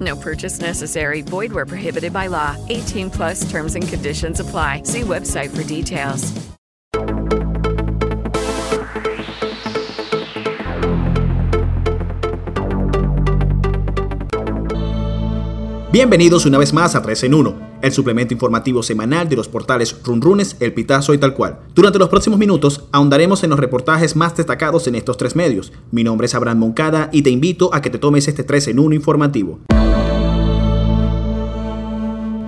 No purchase necessary. Void where prohibited by law. 18 plus terms and conditions apply. See website for details. Bienvenidos una vez más a 3 en 1, el suplemento informativo semanal de los portales Runrunes, El Pitazo y tal cual. Durante los próximos minutos ahondaremos en los reportajes más destacados en estos tres medios. Mi nombre es Abraham Moncada y te invito a que te tomes este 3 en 1 informativo.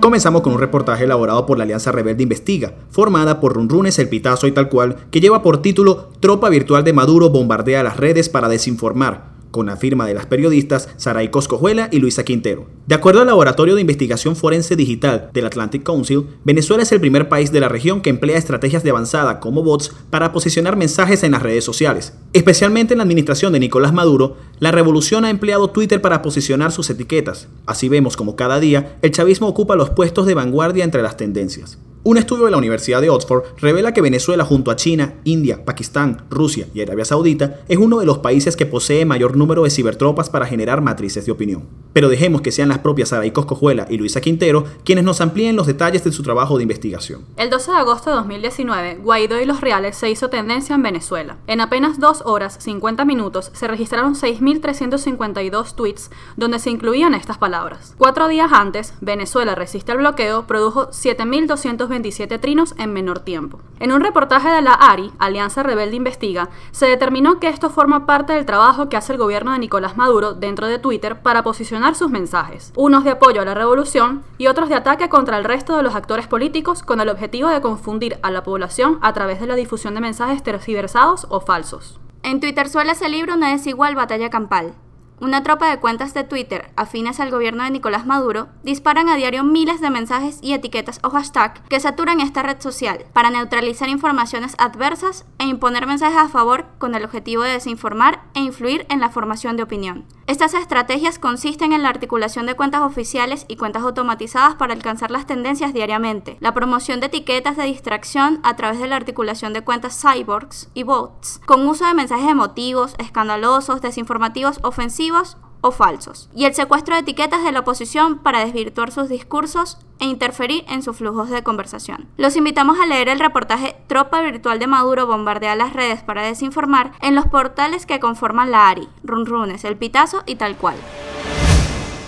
Comenzamos con un reportaje elaborado por la Alianza Rebelde Investiga, formada por Runrunes, El Pitazo y tal cual, que lleva por título Tropa Virtual de Maduro bombardea las redes para desinformar con la firma de las periodistas Saray Coscojuela y Luisa Quintero. De acuerdo al Laboratorio de Investigación Forense Digital del Atlantic Council, Venezuela es el primer país de la región que emplea estrategias de avanzada como bots para posicionar mensajes en las redes sociales. Especialmente en la administración de Nicolás Maduro, la revolución ha empleado Twitter para posicionar sus etiquetas. Así vemos como cada día el chavismo ocupa los puestos de vanguardia entre las tendencias. Un estudio de la Universidad de Oxford revela que Venezuela junto a China, India, Pakistán, Rusia y Arabia Saudita es uno de los países que posee mayor número de cibertropas para generar matrices de opinión. Pero dejemos que sean las propias Saraí Coscojuela y Luisa Quintero quienes nos amplíen los detalles de su trabajo de investigación. El 12 de agosto de 2019, Guaidó y los Reales se hizo tendencia en Venezuela. En apenas 2 horas 50 minutos se registraron 6.352 tweets donde se incluían estas palabras. Cuatro días antes, Venezuela resiste al bloqueo produjo 7.220 27 trinos en menor tiempo. En un reportaje de la ARI, Alianza Rebelde Investiga, se determinó que esto forma parte del trabajo que hace el gobierno de Nicolás Maduro dentro de Twitter para posicionar sus mensajes, unos de apoyo a la revolución y otros de ataque contra el resto de los actores políticos con el objetivo de confundir a la población a través de la difusión de mensajes tergiversados o falsos. En Twitter suele se libra una desigual batalla campal. Una tropa de cuentas de Twitter afines al gobierno de Nicolás Maduro disparan a diario miles de mensajes y etiquetas o hashtag que saturan esta red social para neutralizar informaciones adversas e imponer mensajes a favor con el objetivo de desinformar e influir en la formación de opinión. Estas estrategias consisten en la articulación de cuentas oficiales y cuentas automatizadas para alcanzar las tendencias diariamente, la promoción de etiquetas de distracción a través de la articulación de cuentas cyborgs y bots, con uso de mensajes emotivos, escandalosos, desinformativos, ofensivos, o falsos, y el secuestro de etiquetas de la oposición para desvirtuar sus discursos e interferir en sus flujos de conversación. Los invitamos a leer el reportaje Tropa Virtual de Maduro bombardea las redes para desinformar en los portales que conforman la ARI, Runrunes, El Pitazo y tal cual.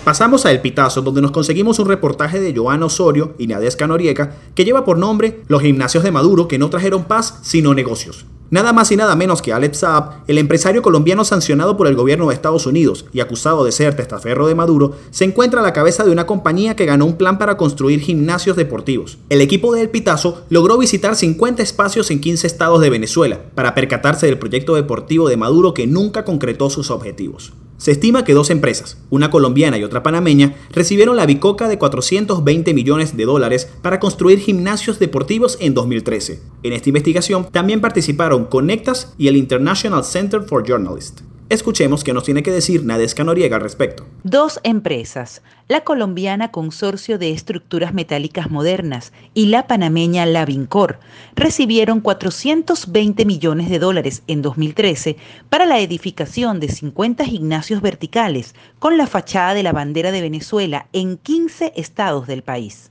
Pasamos a El Pitazo, donde nos conseguimos un reportaje de Joana Osorio y Nadesca Noriega que lleva por nombre Los gimnasios de Maduro que no trajeron paz sino negocios. Nada más y nada menos que Alex Saab, el empresario colombiano sancionado por el gobierno de Estados Unidos y acusado de ser testaferro de Maduro, se encuentra a la cabeza de una compañía que ganó un plan para construir gimnasios deportivos. El equipo de El Pitazo logró visitar 50 espacios en 15 estados de Venezuela para percatarse del proyecto deportivo de Maduro que nunca concretó sus objetivos. Se estima que dos empresas, una colombiana y otra panameña, recibieron la bicoca de 420 millones de dólares para construir gimnasios deportivos en 2013. En esta investigación también participaron Conectas y el International Center for Journalists. Escuchemos qué nos tiene que decir Nadesca Noriega al respecto. Dos empresas, la colombiana Consorcio de Estructuras Metálicas Modernas y la panameña Lavincor, recibieron 420 millones de dólares en 2013 para la edificación de 50 gimnasios verticales con la fachada de la bandera de Venezuela en 15 estados del país.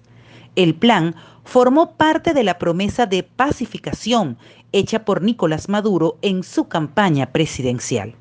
El plan formó parte de la promesa de pacificación hecha por Nicolás Maduro en su campaña presidencial.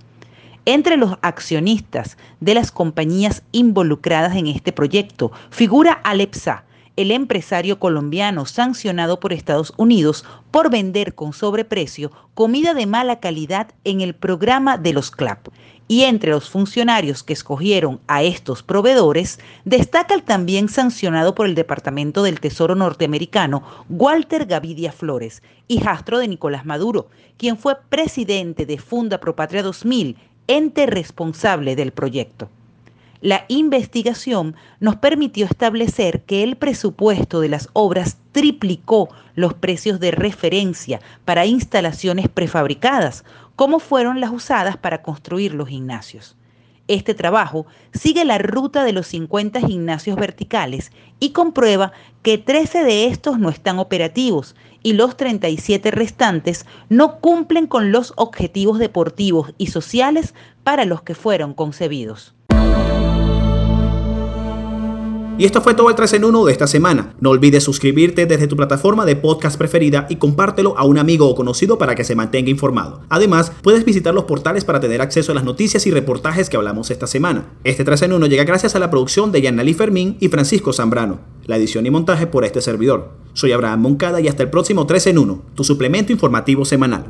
Entre los accionistas de las compañías involucradas en este proyecto figura Alepsa, el empresario colombiano sancionado por Estados Unidos por vender con sobreprecio comida de mala calidad en el programa de los CLAP. Y entre los funcionarios que escogieron a estos proveedores, destaca el también sancionado por el Departamento del Tesoro norteamericano, Walter Gavidia Flores, hijastro de Nicolás Maduro, quien fue presidente de Funda Propatria 2000, ente responsable del proyecto. La investigación nos permitió establecer que el presupuesto de las obras triplicó los precios de referencia para instalaciones prefabricadas, como fueron las usadas para construir los gimnasios. Este trabajo sigue la ruta de los 50 gimnasios verticales y comprueba que 13 de estos no están operativos y los 37 restantes no cumplen con los objetivos deportivos y sociales para los que fueron concebidos. Y esto fue todo el 3 en 1 de esta semana. No olvides suscribirte desde tu plataforma de podcast preferida y compártelo a un amigo o conocido para que se mantenga informado. Además, puedes visitar los portales para tener acceso a las noticias y reportajes que hablamos esta semana. Este 3 en 1 llega gracias a la producción de Yanali Fermín y Francisco Zambrano. La edición y montaje por este servidor. Soy Abraham Moncada y hasta el próximo 3 en 1, tu suplemento informativo semanal.